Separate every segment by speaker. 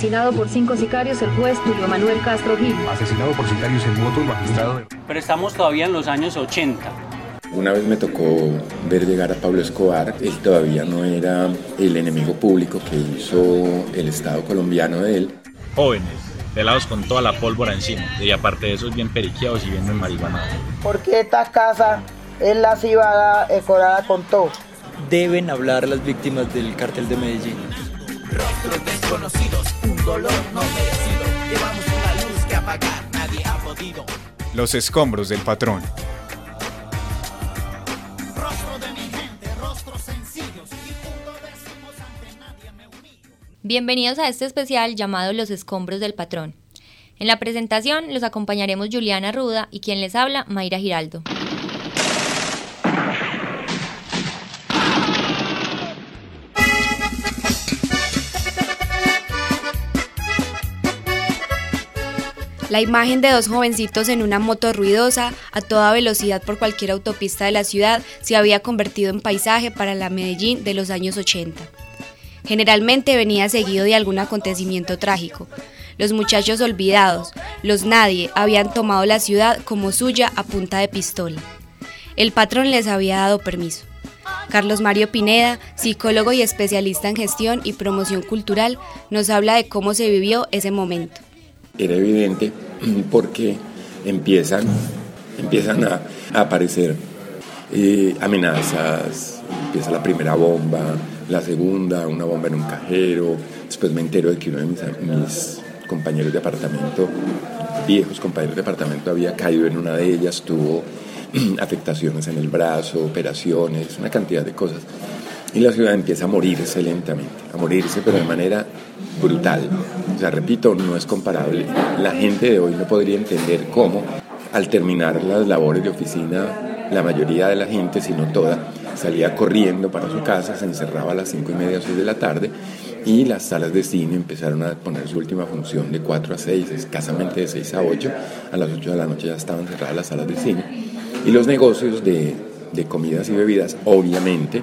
Speaker 1: Asesinado por cinco sicarios el juez Julio Manuel Castro Gil.
Speaker 2: Asesinado por sicarios en moto el magistrado.
Speaker 3: Pero estamos todavía en los años 80.
Speaker 4: Una vez me tocó ver llegar a Pablo Escobar, él todavía no era el enemigo público que hizo el Estado colombiano de él.
Speaker 5: Jóvenes, pelados con toda la pólvora encima, y aparte de esos bien periqueados y bien marihuana.
Speaker 6: Porque esta casa es la cibada decorada con todo.
Speaker 7: Deben hablar las víctimas del cartel de Medellín.
Speaker 8: Rostros desconocidos, un dolor no merecido. Llevamos una luz que apagar, nadie ha podido.
Speaker 9: Los escombros del patrón.
Speaker 10: Bienvenidos a este especial llamado Los escombros del patrón. En la presentación los acompañaremos Juliana Ruda y quien les habla, Mayra Giraldo.
Speaker 11: La imagen de dos jovencitos en una moto ruidosa a toda velocidad por cualquier autopista de la ciudad se había convertido en paisaje para la Medellín de los años 80. Generalmente venía seguido de algún acontecimiento trágico. Los muchachos olvidados, los nadie, habían tomado la ciudad como suya a punta de pistola. El patrón les había dado permiso. Carlos Mario Pineda, psicólogo y especialista en gestión y promoción cultural, nos habla de cómo se vivió ese momento
Speaker 4: era evidente porque empiezan, empiezan a, aparecer eh, amenazas, empieza la primera bomba, la segunda, una bomba en un cajero, después me entero de que uno de mis, mis compañeros de apartamento, viejos compañeros de apartamento, había caído en una de ellas, tuvo afectaciones en el brazo, operaciones, una cantidad de cosas. Y la ciudad empieza a morirse lentamente, a morirse pero de manera brutal. O sea, repito, no es comparable. La gente de hoy no podría entender cómo al terminar las labores de oficina, la mayoría de la gente, si no toda, salía corriendo para su casa, se encerraba a las cinco y media o 6 de la tarde y las salas de cine empezaron a poner su última función de 4 a 6, escasamente de 6 a 8. A las 8 de la noche ya estaban cerradas las salas de cine. Y los negocios de, de comidas y bebidas, obviamente,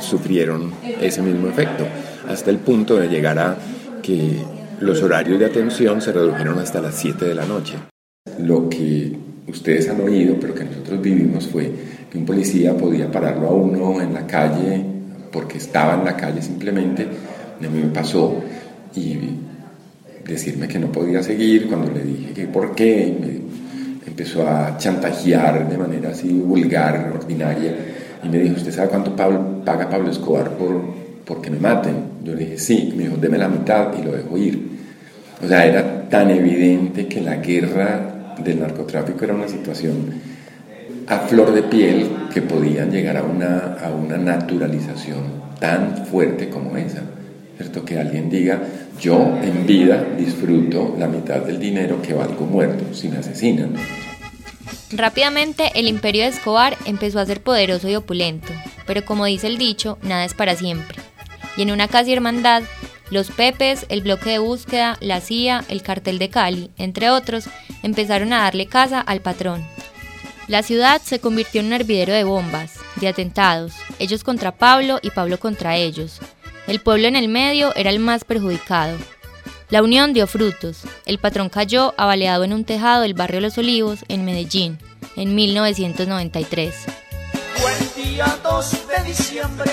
Speaker 4: sufrieron ese mismo efecto, hasta el punto de llegar a que los horarios de atención se redujeron hasta las 7 de la noche. Lo que ustedes han oído, pero que nosotros vivimos, fue que un policía podía pararlo a uno en la calle porque estaba en la calle simplemente. A mí me pasó y decirme que no podía seguir cuando le dije que por qué. Me empezó a chantajear de manera así vulgar, ordinaria y me dijo, ¿usted sabe cuánto paga Pablo Escobar por, porque me maten? Yo le dije, sí, me dijo, deme la mitad y lo dejo ir. O sea, era tan evidente que la guerra del narcotráfico era una situación a flor de piel que podían llegar a una, a una naturalización tan fuerte como esa. ¿Cierto? Que alguien diga, yo en vida disfruto la mitad del dinero que valgo muerto si me asesinan.
Speaker 10: Rápidamente el imperio de Escobar empezó a ser poderoso y opulento, pero como dice el dicho, nada es para siempre. Y en una casi hermandad, los Pepes, el bloque de búsqueda, la CIA, el cartel de Cali, entre otros, empezaron a darle casa al patrón. La ciudad se convirtió en un hervidero de bombas, de atentados, ellos contra Pablo y Pablo contra ellos. El pueblo en el medio era el más perjudicado, la unión dio frutos. El patrón cayó abaleado en un tejado del barrio Los Olivos, en Medellín, en 1993.
Speaker 8: Buen día 2 de diciembre,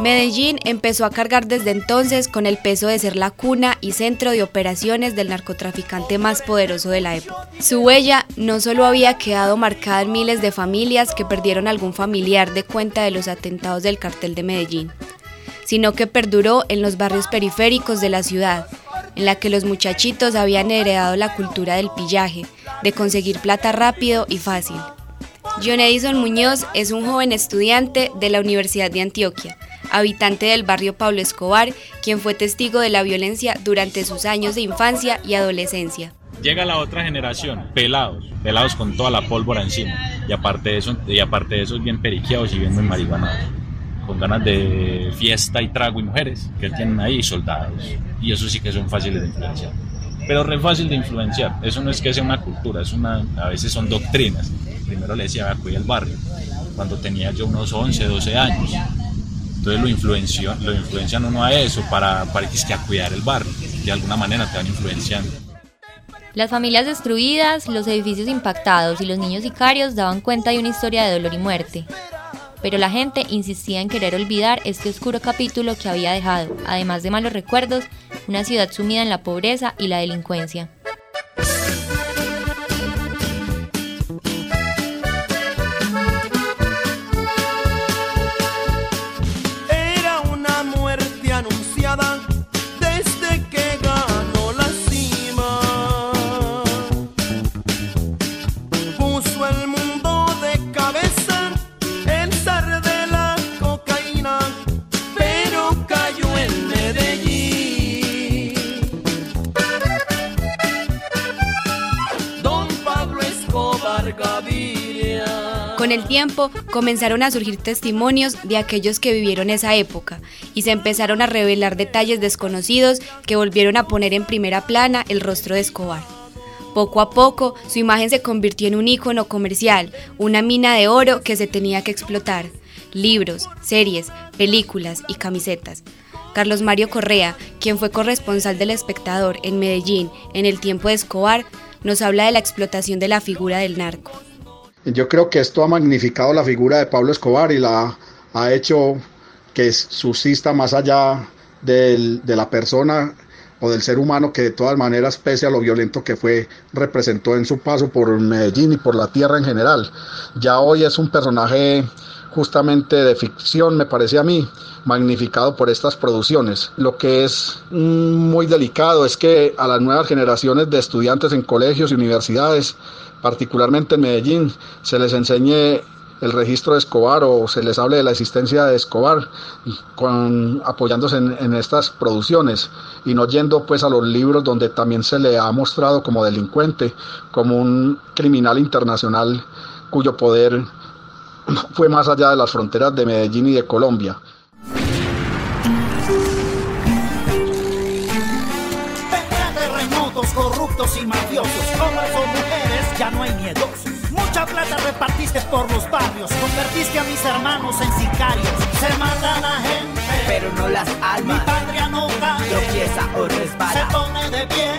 Speaker 8: Medellín
Speaker 11: empezó a cargar desde entonces con el peso de ser la cuna y centro de operaciones del narcotraficante más poderoso de la época. Su huella no solo había quedado marcada en miles de familias que perdieron algún familiar de cuenta de los atentados del cartel de Medellín, sino que perduró en los barrios periféricos de la ciudad, en la que los muchachitos habían heredado la cultura del pillaje, de conseguir plata rápido y fácil. John Edison Muñoz es un joven estudiante de la Universidad de Antioquia habitante del barrio Pablo Escobar, quien fue testigo de la violencia durante sus años de infancia y adolescencia.
Speaker 5: Llega la otra generación, pelados, pelados con toda la pólvora encima, y aparte de eso, y aparte de eso bien periqueados y bien muy marihuanados. con ganas de fiesta y trago y mujeres que tienen ahí soldados. Y eso sí que son fáciles de influenciar. Pero re fácil de influenciar. Eso no es que sea una cultura, es una, a veces son doctrinas. Primero le decía, cuida el barrio, cuando tenía yo unos 11, 12 años. Entonces lo, influenció, lo influencian uno a eso, para, para que, a cuidar el barrio. De alguna manera te van influenciando.
Speaker 10: Las familias destruidas, los edificios impactados y los niños sicarios daban cuenta de una historia de dolor y muerte. Pero la gente insistía en querer olvidar este oscuro capítulo que había dejado, además de malos recuerdos, una ciudad sumida en la pobreza y la delincuencia. Tiempo comenzaron a surgir testimonios de aquellos que vivieron esa época y se empezaron a revelar detalles desconocidos que volvieron a poner en primera plana el rostro de Escobar. Poco a poco, su imagen se convirtió en un ícono comercial, una mina de oro que se tenía que explotar. Libros, series, películas y camisetas. Carlos Mario Correa, quien fue corresponsal del espectador en Medellín en el tiempo de Escobar, nos habla de la explotación de la figura del narco.
Speaker 12: Yo creo que esto ha magnificado la figura de Pablo Escobar y la ha hecho que subsista más allá de la persona o del ser humano que de todas maneras, pese a lo violento que fue, representó en su paso por Medellín y por la tierra en general. Ya hoy es un personaje justamente de ficción, me parece a mí, magnificado por estas producciones. Lo que es mm, muy delicado es que a las nuevas generaciones de estudiantes en colegios y universidades particularmente en Medellín, se les enseñe el registro de Escobar o se les hable de la existencia de Escobar apoyándose en, estas producciones y no yendo pues a los libros donde también se le ha mostrado como delincuente, como un criminal internacional cuyo poder fue más allá de las fronteras de Medellín y de Colombia.
Speaker 8: Ya no hay miedos. Mucha plata repartiste por los barrios, convertiste a mis hermanos en sicarios. Se mata la gente, pero no las almas. Mi patria no cae, tropieza o resbala. Se pone de pie,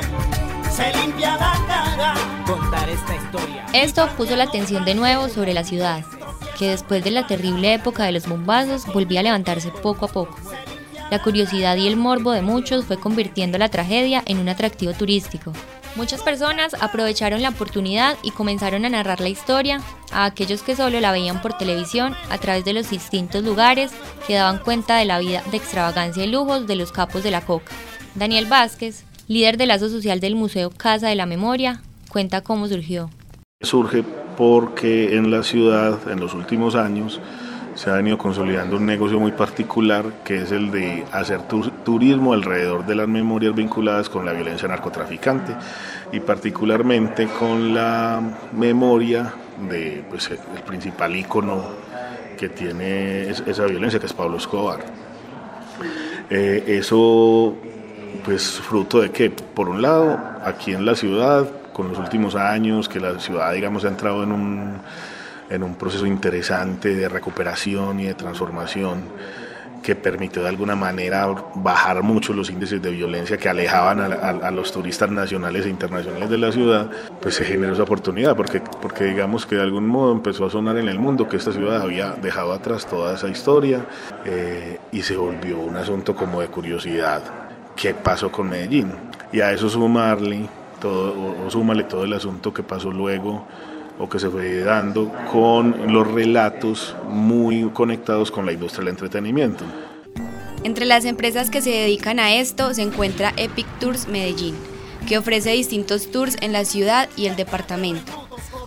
Speaker 8: se limpia la cara. Contar esta historia.
Speaker 10: Esto puso la atención de nuevo sobre la ciudad, que después de la terrible época de los bombazos volvía a levantarse poco a poco. La curiosidad y el morbo de muchos fue convirtiendo la tragedia en un atractivo turístico. Muchas personas aprovecharon la oportunidad y comenzaron a narrar la historia a aquellos que solo la veían por televisión a través de los distintos lugares que daban cuenta de la vida de extravagancia y lujos de los capos de la coca. Daniel Vázquez, líder del lazo social del Museo Casa de la Memoria, cuenta cómo surgió.
Speaker 13: Surge porque en la ciudad, en los últimos años, se ha venido consolidando un negocio muy particular que es el de hacer turismo alrededor de las memorias vinculadas con la violencia narcotraficante y particularmente con la memoria de pues, el principal ícono que tiene esa violencia que es Pablo Escobar. Eh, eso pues fruto de que por un lado aquí en la ciudad con los últimos años que la ciudad digamos ha entrado en un en un proceso interesante de recuperación y de transformación que permitió de alguna manera bajar mucho los índices de violencia que alejaban a, los turistas nacionales e internacionales de la ciudad, pues se generó esa oportunidad, porque, porque digamos que de algún modo empezó a sonar en el mundo que esta ciudad había dejado atrás toda esa historia eh, y se volvió un asunto como de curiosidad. ¿Qué pasó con Medellín? Y a eso sumarle todo, o súmale todo el asunto que pasó luego o que se fue dando con los relatos muy conectados con la industria del entretenimiento.
Speaker 11: Entre las empresas que se dedican a esto se encuentra Epic Tours Medellín, que ofrece distintos tours en la ciudad y el departamento.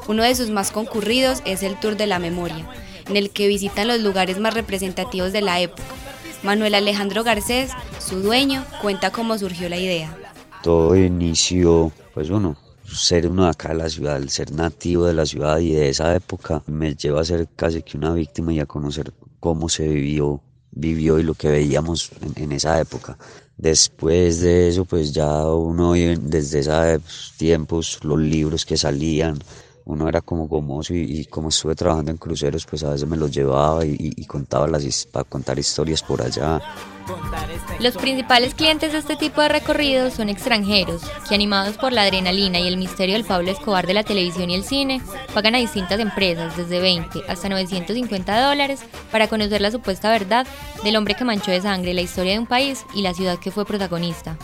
Speaker 11: Uno de sus más concurridos es el Tour de la Memoria, en el que visitan los lugares más representativos de la época. Manuel Alejandro Garcés, su dueño, cuenta cómo surgió la idea.
Speaker 14: Todo inició, pues uno, ser uno de acá de la ciudad, ser nativo de la ciudad y de esa época me lleva a ser casi que una víctima y a conocer cómo se vivió vivió y lo que veíamos en, en esa época. Después de eso, pues ya uno desde esos tiempos, los libros que salían, uno era como gomoso y, como estuve trabajando en cruceros, pues a veces me los llevaba y, contaba las para contar historias por allá.
Speaker 10: Los principales clientes de este tipo de recorridos son extranjeros, que animados por la adrenalina y el misterio del Pablo Escobar de la televisión y el cine, pagan a distintas empresas desde 20 hasta 950 dólares para conocer la supuesta verdad del hombre que manchó de sangre la historia de un país y la ciudad que fue protagonista.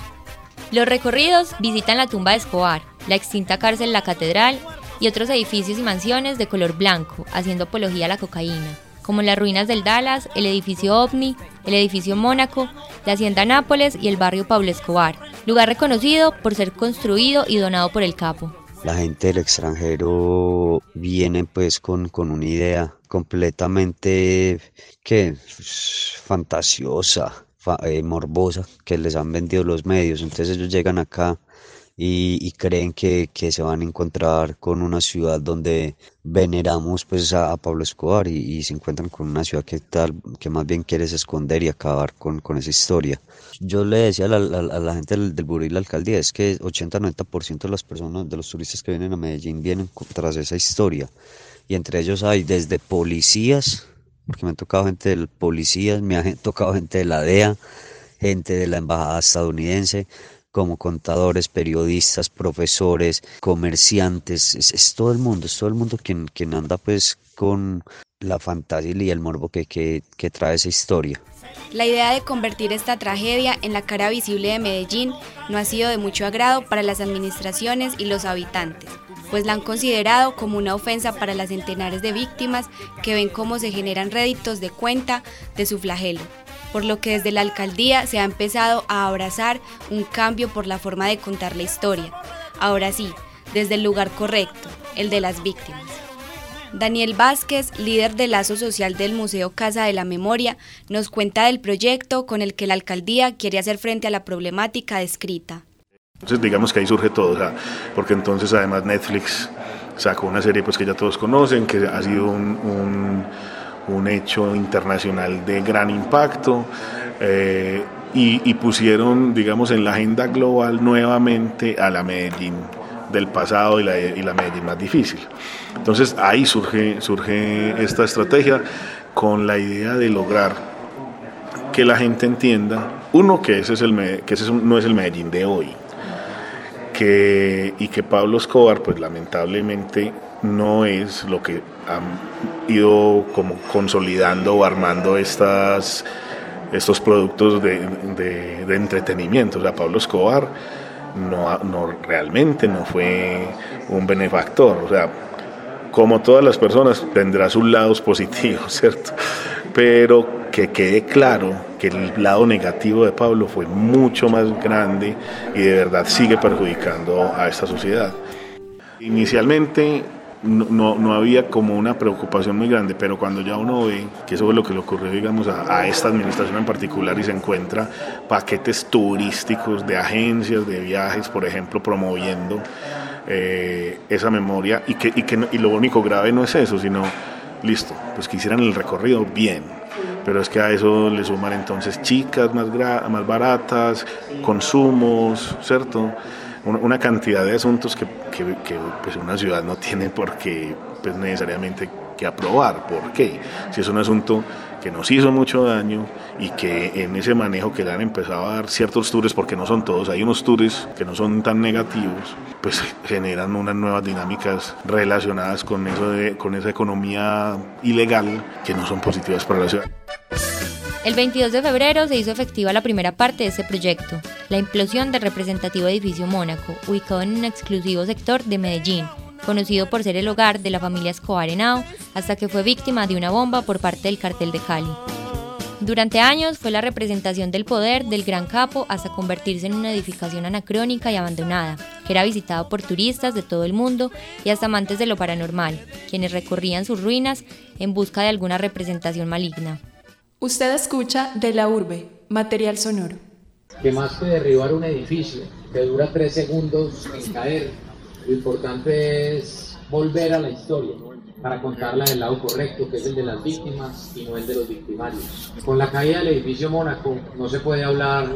Speaker 10: Los recorridos visitan la tumba de Escobar, la extinta cárcel La Catedral y otros edificios y mansiones de color blanco, haciendo apología a la cocaína, como las ruinas del Dallas, el edificio OVNI, el edificio Mónaco, la hacienda Nápoles y el barrio Pablo Escobar, lugar reconocido por ser construido y donado por el capo.
Speaker 14: La gente del extranjero viene pues con, con una idea completamente que fantasiosa, eh, morbosa que les han vendido los medios. Entonces ellos llegan acá y, creen que, se van a encontrar con una ciudad donde veneramos pues a, Pablo Escobar y, se encuentran con una ciudad que tal que más bien quieres esconder y acabar con, esa historia. Yo le decía a la, gente del, del Buril, la alcaldía, es que 80-90% de las personas, de los turistas que vienen a Medellín vienen tras esa historia y entre ellos hay desde policías, porque me han tocado gente del policías, me ha tocado gente de la DEA, gente de la embajada estadounidense, como contadores, periodistas, profesores, comerciantes, es, todo el mundo, es todo el mundo quien, quien anda pues con la fantasía y el morbo que, que, que trae esa historia.
Speaker 11: La idea de convertir esta tragedia en la cara visible de Medellín no ha sido de mucho agrado para las administraciones y los habitantes, pues la han considerado como una ofensa para las centenares de víctimas que ven cómo se generan réditos de cuenta de su flagelo por lo que desde la alcaldía se ha empezado a abrazar un cambio por la forma de contar la historia. Ahora sí, desde el lugar correcto, el de las víctimas. Daniel Vázquez, líder del lazo social del Museo Casa de la Memoria, nos cuenta del proyecto con el que la alcaldía quiere hacer frente a la problemática descrita.
Speaker 13: Entonces digamos que ahí surge todo, porque entonces además Netflix sacó una serie pues que ya todos conocen, que ha sido un un hecho internacional de gran impacto eh, y, pusieron, digamos, en la agenda global nuevamente a la Medellín del pasado y la, y la Medellín más difícil. Entonces ahí surge, surge esta estrategia con la idea de lograr que la gente entienda, uno, que ese, es el, que ese no es el Medellín de hoy, que, y que Pablo Escobar, pues lamentablemente no es lo que han ido como consolidando o armando estas, estos productos de, de, entretenimiento. O sea, Pablo Escobar no, no, realmente no fue un benefactor. O sea, como todas las personas tendrá sus lados positivos, ¿cierto? Pero que quede claro que el lado negativo de Pablo fue mucho más grande y de verdad sigue perjudicando a esta sociedad. Inicialmente no, no, había como una preocupación muy grande, pero cuando ya uno ve que eso es lo que le ocurrió, digamos, a, esta administración en particular y se encuentra paquetes turísticos de agencias de viajes, por ejemplo, promoviendo eh, esa memoria y que, y que y lo único grave no es eso, sino, listo, pues que hicieran el recorrido bien, pero es que a eso le suman entonces chicas más, más baratas, consumos, ¿cierto? Una, cantidad de asuntos que, pues una ciudad no tiene por qué pues necesariamente que aprobar. ¿Por qué? Si es un asunto que nos hizo mucho daño y que en ese manejo que le han empezado a dar ciertos tours, porque no son todos, hay unos tours que no son tan negativos, pues generan unas nuevas dinámicas relacionadas con, eso de, con esa economía ilegal que no son positivas para la ciudad.
Speaker 10: El 22 de febrero se hizo efectiva la primera parte de ese proyecto, la implosión del representativo edificio Mónaco, ubicado en un exclusivo sector de Medellín, conocido por ser el hogar de la familia Escobar Henao, hasta que fue víctima de una bomba por parte del cartel de Cali. Durante años fue la representación del poder del Gran Capo hasta convertirse en una edificación anacrónica y abandonada, que era visitada por turistas de todo el mundo y hasta amantes de lo paranormal, quienes recorrían sus ruinas en busca de alguna representación maligna.
Speaker 15: Usted escucha de la urbe, material sonoro.
Speaker 16: Que más que derribar un edificio que dura tres segundos en caer, lo importante es volver a la historia. para contarla del lado correcto, que es el de las víctimas y no el de los victimarios. Con la caída del edificio Mónaco no se puede hablar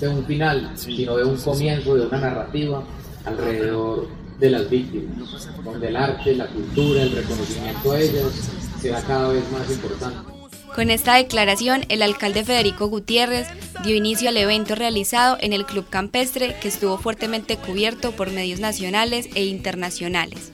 Speaker 16: de un final, sino de un comienzo, de una narrativa alrededor de las víctimas, donde el arte, la cultura, el reconocimiento a ellas será cada vez más importante.
Speaker 11: Con esta declaración, el alcalde Federico Gutiérrez dio inicio al evento realizado en el Club Campestre que estuvo fuertemente cubierto por medios nacionales e internacionales.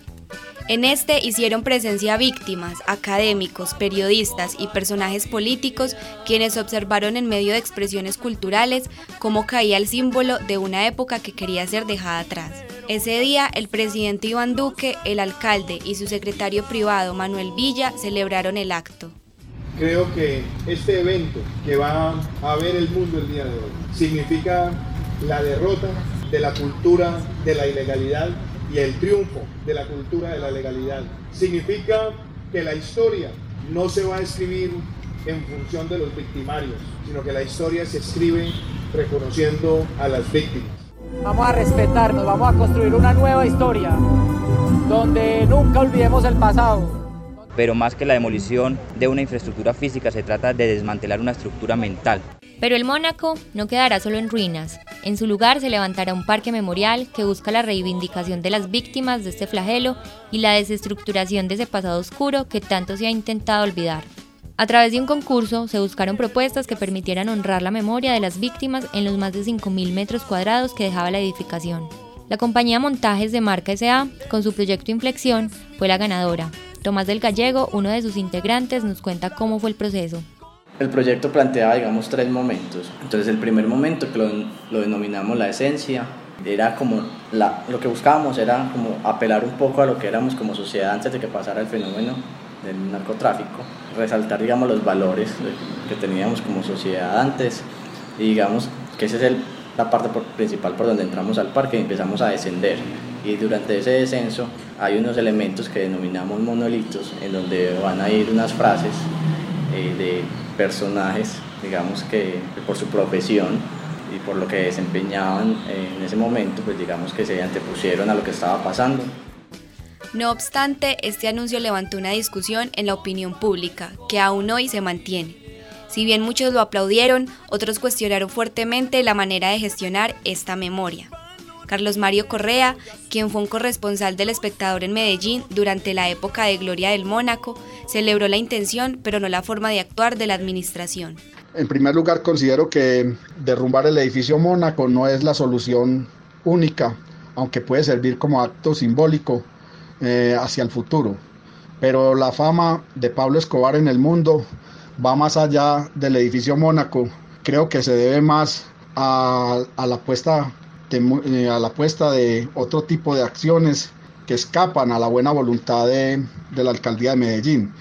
Speaker 11: En este hicieron presencia víctimas, académicos, periodistas y personajes políticos quienes observaron en medio de expresiones culturales cómo caía el símbolo de una época que quería ser dejada atrás. Ese día, el presidente Iván Duque, el alcalde y su secretario privado Manuel Villa celebraron el acto.
Speaker 17: Creo que este evento que va a ver el mundo el día de hoy significa la derrota de la cultura de la ilegalidad y el triunfo de la cultura de la legalidad. Significa que la historia no se va a escribir en función de los victimarios, sino que la historia se escribe reconociendo a las víctimas.
Speaker 18: Vamos a respetarnos, vamos a construir una nueva historia donde nunca olvidemos el pasado,
Speaker 19: pero más que la demolición de una infraestructura física se trata de desmantelar una estructura mental.
Speaker 10: Pero el Mónaco no quedará solo en ruinas. En su lugar se levantará un parque memorial que busca la reivindicación de las víctimas de este flagelo y la desestructuración de ese pasado oscuro que tanto se ha intentado olvidar. A través de un concurso se buscaron propuestas que permitieran honrar la memoria de las víctimas en los más de 5.000 metros cuadrados que dejaba la edificación. La compañía Montajes de Marca SA, con su proyecto Inflexión, fue la ganadora, Tomás del Gallego, uno de sus integrantes, nos cuenta cómo fue el proceso.
Speaker 20: El proyecto planteaba, digamos, tres momentos. Entonces, el primer momento, que lo, denominamos la esencia, era como la, lo que buscábamos era como apelar un poco a lo que éramos como sociedad antes de que pasara el fenómeno del narcotráfico, resaltar, digamos, los valores que teníamos como sociedad antes y digamos que esa es el, la parte principal por donde entramos al parque y empezamos a descender y durante ese descenso hay unos elementos que denominamos monolitos en donde van a ir unas frases eh, de personajes, digamos que por su profesión y por lo que desempeñaban en ese momento, pues digamos que se antepusieron a lo que estaba pasando.
Speaker 11: No obstante, este anuncio levantó una discusión en la opinión pública, que aún hoy se mantiene. Si bien muchos lo aplaudieron, otros cuestionaron fuertemente la manera de gestionar esta memoria. Carlos Mario Correa, quien fue un corresponsal del espectador en Medellín durante la época de gloria del Mónaco, celebró la intención pero no la forma de actuar de la administración.
Speaker 12: En primer lugar, considero que derrumbar el edificio Mónaco no es la solución única, aunque puede servir como acto simbólico eh, hacia el futuro. Pero la fama de Pablo Escobar en el mundo va más allá del edificio Mónaco. Creo que se debe más a, a la puesta a la puesta de otro tipo de acciones que escapan a la buena voluntad de, la alcaldía de Medellín.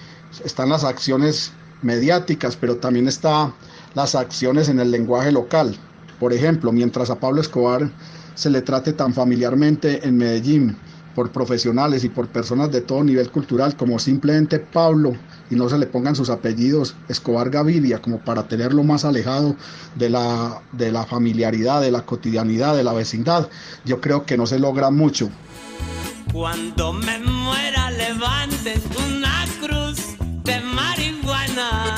Speaker 12: Están las acciones mediáticas, pero también están las acciones en el lenguaje local. Por ejemplo, mientras a Pablo Escobar se le trate tan familiarmente en Medellín por profesionales y por personas de todo nivel cultural como simplemente Pablo y no se le pongan sus apellidos Escobar Gaviria como para tenerlo más alejado de la, de la familiaridad, de la cotidianidad, de la vecindad, yo creo que no se logra mucho.
Speaker 8: Cuando me muera levanten una cruz de marihuana.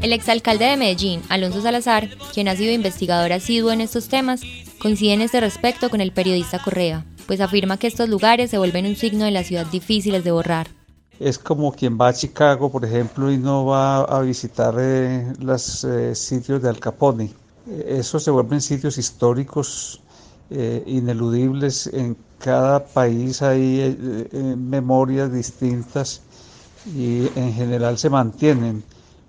Speaker 10: El exalcalde de Medellín, Alonso Salazar, quien ha sido investigador asiduo en estos temas, coincide en este respecto con el periodista Correa pues afirma que estos lugares se vuelven un signo de la ciudad difíciles de borrar.
Speaker 21: Es como quien va a Chicago, por ejemplo, y no va a visitar eh, los eh, sitios de Al Capone. Eh, Esos se vuelven sitios históricos ineludibles. En cada país hay memorias distintas y en general se mantienen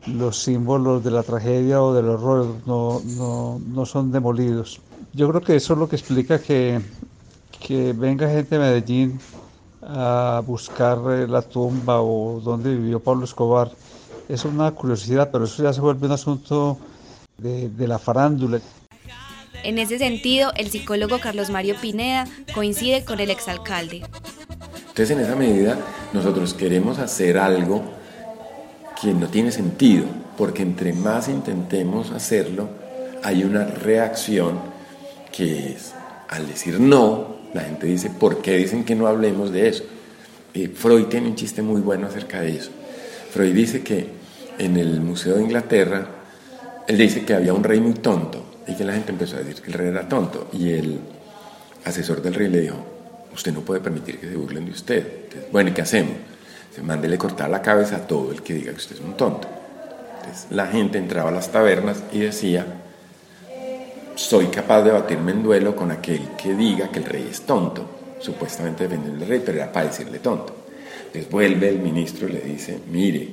Speaker 21: los símbolos de la tragedia o del horror, no, no, no son demolidos. Yo creo que eso es lo que explica que que venga gente de Medellín a buscar eh, la tumba o donde vivió Pablo Escobar es una curiosidad, pero eso ya se vuelve un asunto de, de la farándula.
Speaker 11: En ese sentido, el psicólogo Carlos Mario Pineda coincide con el exalcalde.
Speaker 4: Entonces, en esa medida, nosotros queremos hacer algo que no tiene sentido, porque entre más intentemos hacerlo, hay una reacción que es, al decir no, la gente dice, ¿por qué dicen que no hablemos de eso? Freud tiene un chiste muy bueno acerca de eso. Freud dice que en el Museo de Inglaterra, él dice que había un rey muy tonto y que la gente empezó a decir que el rey era tonto y el asesor del rey le dijo, usted no puede permitir que se burlen de usted. bueno, ¿y qué hacemos? Se mándele cortar la cabeza a todo el que diga que usted es un tonto. Entonces la gente entraba a las tabernas y decía, soy capaz de batirme en duelo con aquel que diga que el rey es tonto, supuestamente defendiendo al rey, pero era para decirle tonto. Entonces vuelve el ministro y le dice, mire,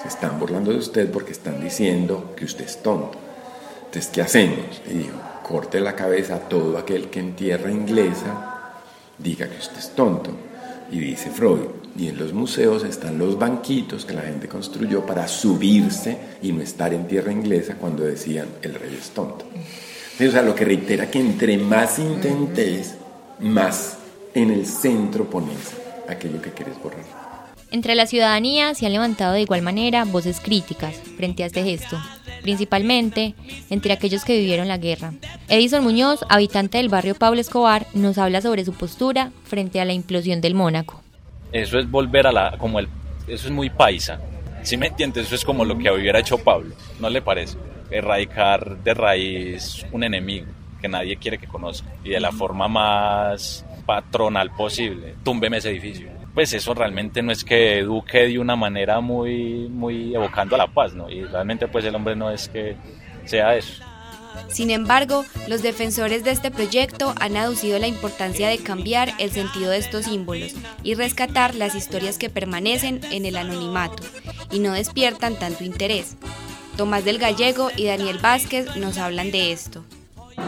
Speaker 4: se están burlando de usted porque están diciendo que usted es tonto. Entonces, ¿qué hacemos? Y dijo, corte la cabeza a todo aquel que en tierra inglesa diga que usted es tonto. Y dice Freud, y en los museos están los banquitos que la gente construyó para subirse y no estar en tierra inglesa cuando decían el rey es tonto. O sea, lo que reitera que entre más intentes, más en el centro pones aquello que quieres borrar.
Speaker 10: Entre la ciudadanía se han levantado de igual manera voces críticas frente a este gesto, principalmente entre aquellos que vivieron la guerra. Edison Muñoz, habitante del barrio Pablo Escobar, nos habla sobre su postura frente a la implosión del Mónaco.
Speaker 5: Eso es volver a la, como el, eso es muy paisa. Si me entiendes, eso es como lo que hubiera hecho Pablo, ¿no le parece? Erradicar de raíz un enemigo que nadie quiere que conozca y de la forma más patronal posible, túmbeme ese edificio pues eso realmente no es que eduque de una manera muy, muy evocando a la paz, ¿no? Y realmente pues el hombre no es que sea eso.
Speaker 11: Sin embargo, los defensores de este proyecto han aducido la importancia de cambiar el sentido de estos símbolos y rescatar las historias que permanecen en el anonimato y no despiertan tanto interés. Tomás del Gallego y Daniel Vázquez nos hablan de esto.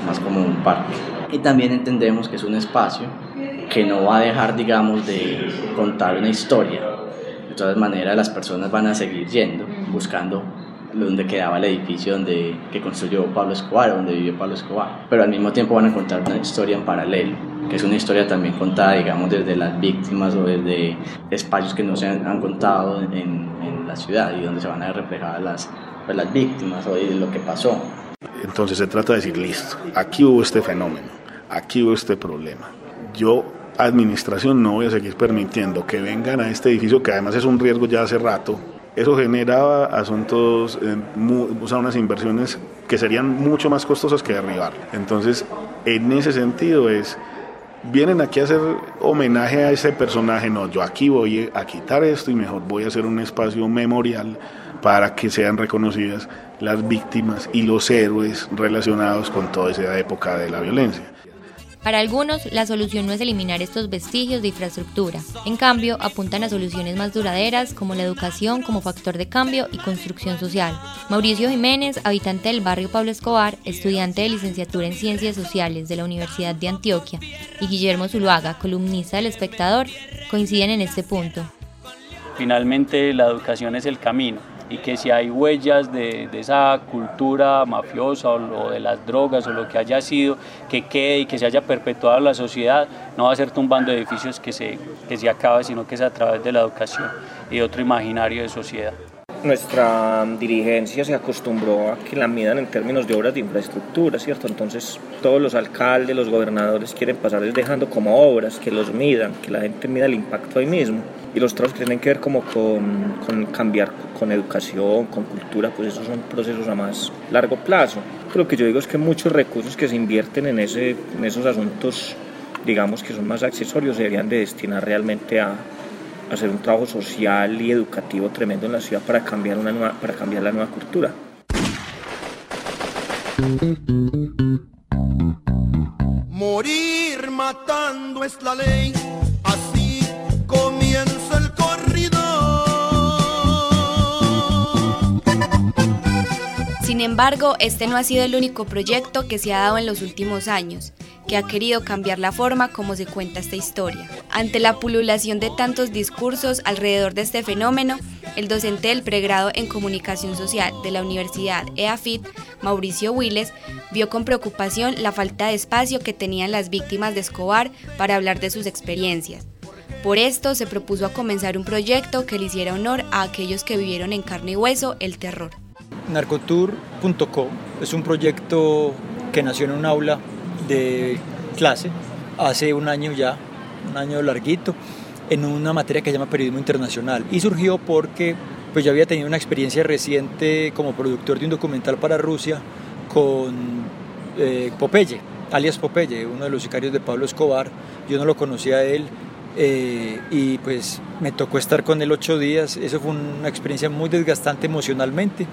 Speaker 20: Más como un parque. Y también entendemos que es un espacio que no va a dejar, digamos, de contar una historia. De todas maneras, las personas van a seguir yendo, buscando donde quedaba el edificio donde, que construyó Pablo Escobar, donde vivió Pablo Escobar. Pero al mismo tiempo van a contar una historia en paralelo, que es una historia también contada, digamos, desde las víctimas o desde espacios que no se han, contado en, en, la ciudad y donde se van a ver reflejadas las, pues, las víctimas o lo que pasó.
Speaker 13: Entonces se trata de decir, listo, aquí hubo este fenómeno, aquí hubo este problema. Yo administración no voy a seguir permitiendo que vengan a este edificio, que además es un riesgo ya hace rato. Eso generaba asuntos, eh, o sea, unas inversiones que serían mucho más costosas que derribar. Entonces, en ese sentido es, vienen aquí a hacer homenaje a ese personaje, no, yo aquí voy a quitar esto y mejor voy a hacer un espacio memorial para que sean reconocidas las víctimas y los héroes relacionados con toda esa época de la violencia.
Speaker 10: Para algunos, la solución no es eliminar estos vestigios de infraestructura. En cambio, apuntan a soluciones más duraderas como la educación como factor de cambio y construcción social. Mauricio Jiménez, habitante del barrio Pablo Escobar, estudiante de licenciatura en Ciencias Sociales de la Universidad de Antioquia, y Guillermo Zuluaga, columnista del Espectador, coinciden en este punto.
Speaker 3: Finalmente, la educación es el camino y que si hay huellas de, esa cultura mafiosa o, de las drogas o lo que haya sido, que quede y que se haya perpetuado en la sociedad, no va a ser tumbando edificios que se, que se acabe, sino que es a través de la educación y otro imaginario de sociedad
Speaker 22: nuestra dirigencia se acostumbró a que la midan en términos de obras de infraestructura, ¿cierto? Entonces todos los alcaldes, los gobernadores quieren pasar dejando como obras, que los midan, que la gente mida el impacto ahí mismo. Y los otros tienen que ver como con, con cambiar con educación, con cultura, pues esos son procesos a más largo plazo. Lo que yo digo es que muchos recursos que se invierten en, ese, en esos asuntos, digamos que son más accesorios, se deberían de destinar realmente a, hacer un trabajo social y educativo tremendo en la ciudad para cambiar, una nueva, para cambiar la nueva cultura.
Speaker 8: Morir matando es la ley, así
Speaker 11: Sin embargo, este no ha sido el único proyecto que se ha dado en los últimos años que ha querido cambiar la forma como se cuenta esta historia. Ante la pululación de tantos discursos alrededor de este fenómeno, el docente del pregrado en comunicación social de la Universidad EAFIT, Mauricio Willes, vio con preocupación la falta de espacio que tenían las víctimas de Escobar para hablar de sus experiencias. Por esto se propuso comenzar un proyecto que le hiciera honor a aquellos que vivieron en carne y hueso el terror.
Speaker 23: Narcotour.co es un proyecto que nació en un aula de clase hace un año ya, un año larguito, en una materia que se llama periodismo internacional y surgió porque pues yo había tenido una experiencia reciente como productor de un documental para Rusia con eh, Popeye, alias Popeye, uno de los sicarios de Pablo Escobar. Yo no lo conocía a él eh, y pues me tocó estar con él ocho días. Eso fue una experiencia muy desgastante emocionalmente.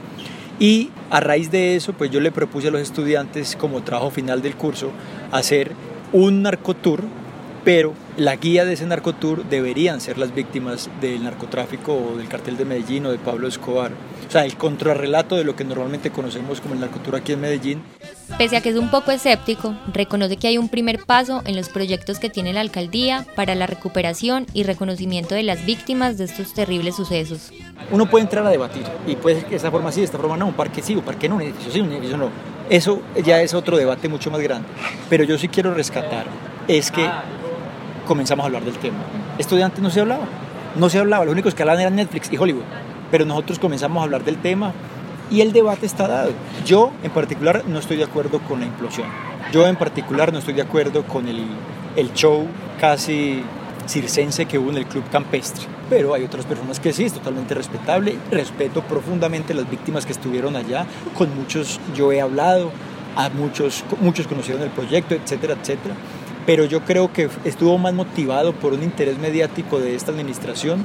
Speaker 23: Y a raíz de eso, pues yo le propuse a los estudiantes como trabajo final del curso hacer un narcotour pero la guía de ese narcotour deberían ser las víctimas del narcotráfico o del cartel de Medellín o de Pablo Escobar. O sea, el contrarrelato de lo que normalmente conocemos como el narcotour aquí en Medellín.
Speaker 10: Pese a que es un poco escéptico, reconoce que hay un primer paso en los proyectos que tiene la alcaldía para la recuperación y reconocimiento de las víctimas de estos terribles sucesos.
Speaker 23: Uno puede entrar a debatir y de esta forma sí, esta forma no, un parque sí, un parque no, un edificio sí, un edificio no. Eso ya es otro debate mucho más grande. Pero yo sí quiero rescatar es que comenzamos a hablar del tema. Esto de antes no se hablaba, no se hablaba, lo único que hablaban era Netflix y Hollywood, pero nosotros comenzamos a hablar del tema y el debate está dado. Yo en particular no estoy de acuerdo con la implosión, yo en particular no estoy de acuerdo con el, el show casi circense que hubo en el club campestre. Pero hay otras personas que sí, es totalmente respetable. Respeto profundamente las víctimas que estuvieron allá. Con muchos yo he hablado, a muchos, muchos conocieron el proyecto, etcétera, etcétera pero yo creo que estuvo más motivado por un interés mediático de esta administración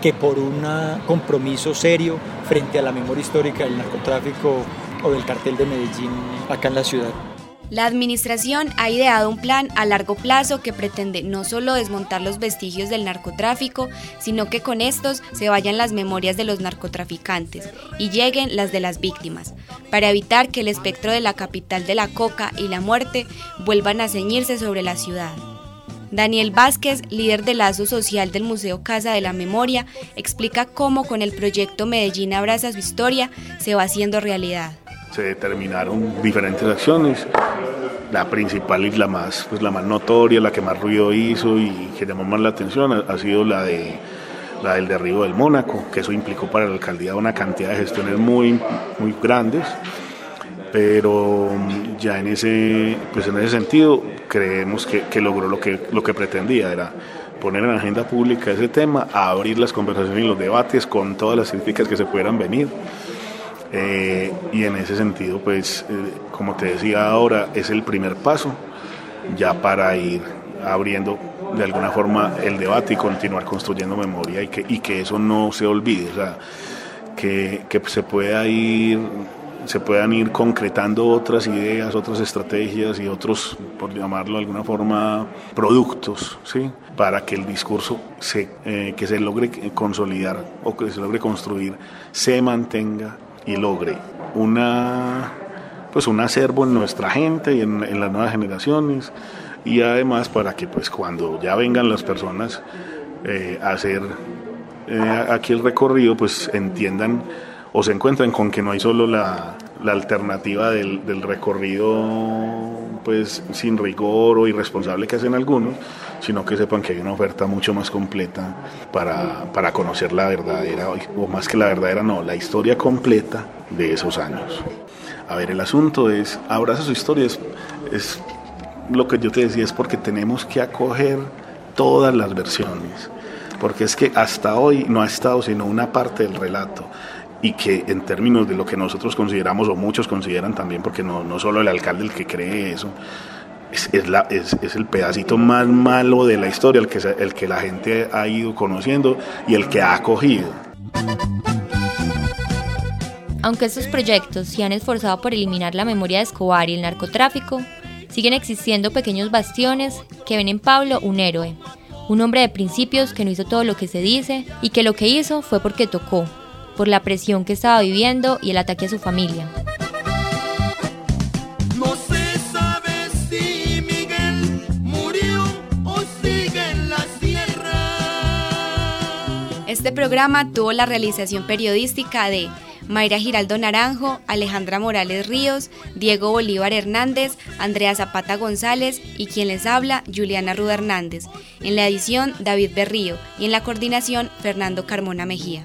Speaker 23: que por un compromiso serio frente a la memoria histórica del narcotráfico o del cartel de Medellín acá en la ciudad.
Speaker 11: La administración ha ideado un plan a largo plazo que pretende no solo desmontar los vestigios del narcotráfico, sino que con estos se vayan las memorias de los narcotraficantes y lleguen las de las víctimas, para evitar que el espectro de la capital de la coca y la muerte vuelvan a ceñirse sobre la ciudad. Daniel Vázquez, líder del lazo social del Museo Casa de la Memoria, explica cómo con el proyecto Medellín Abraza su historia se va haciendo realidad
Speaker 13: se determinaron diferentes acciones. La principal y la más, pues la más notoria, la que más ruido hizo y que llamó más la atención ha, sido la de la del derribo del Mónaco, que eso implicó para la alcaldía una cantidad de gestiones muy, muy grandes, pero ya en ese, pues en ese sentido creemos que, que logró lo que, lo que pretendía, era poner en agenda pública ese tema, abrir las conversaciones y los debates con todas las críticas que se pudieran venir. Eh, y en ese sentido, pues, eh, como te decía ahora, es el primer paso ya para ir abriendo de alguna forma el debate y continuar construyendo memoria y que, y que eso no se olvide, o sea, que, que se pueda ir se puedan ir concretando otras ideas, otras estrategias y otros, por llamarlo de alguna forma, productos, ¿sí? para que el discurso se, eh, que se logre consolidar o que se logre construir se mantenga y logre una pues un acervo en nuestra gente y en, las nuevas generaciones. Y además para que pues cuando ya vengan las personas eh, a hacer eh, aquí el recorrido pues entiendan o se encuentren con que no hay solo la, la alternativa del, del, recorrido pues sin rigor o irresponsable que hacen algunos, sino que sepan que hay una oferta mucho más completa para, para conocer la verdadera, o más que la verdadera, no, la historia completa de esos años. A ver, el asunto es, abraza su historia, es, es lo que yo te decía, es porque tenemos que acoger todas las versiones, porque es que hasta hoy no ha estado sino una parte del relato y que en términos de lo que nosotros consideramos o muchos consideran también, porque no, no solo el alcalde el que cree eso, es, es, el pedacito más malo de la historia, el que, el que la gente ha ido conociendo y el que ha acogido.
Speaker 10: Aunque estos proyectos se han esforzado por eliminar la memoria de Escobar y el narcotráfico, siguen existiendo pequeños bastiones que ven en Pablo un héroe, un hombre de principios que no hizo todo lo que se dice y que lo que hizo fue porque tocó, por la presión que estaba viviendo y el ataque a su familia.
Speaker 11: Este programa tuvo la realización periodística de Mayra Giraldo Naranjo, Alejandra Morales Ríos, Diego Bolívar Hernández, Andrea Zapata González y quien les habla, Juliana Ruda Hernández. En la edición, David Berrío y en la coordinación, Fernando Carmona Mejía.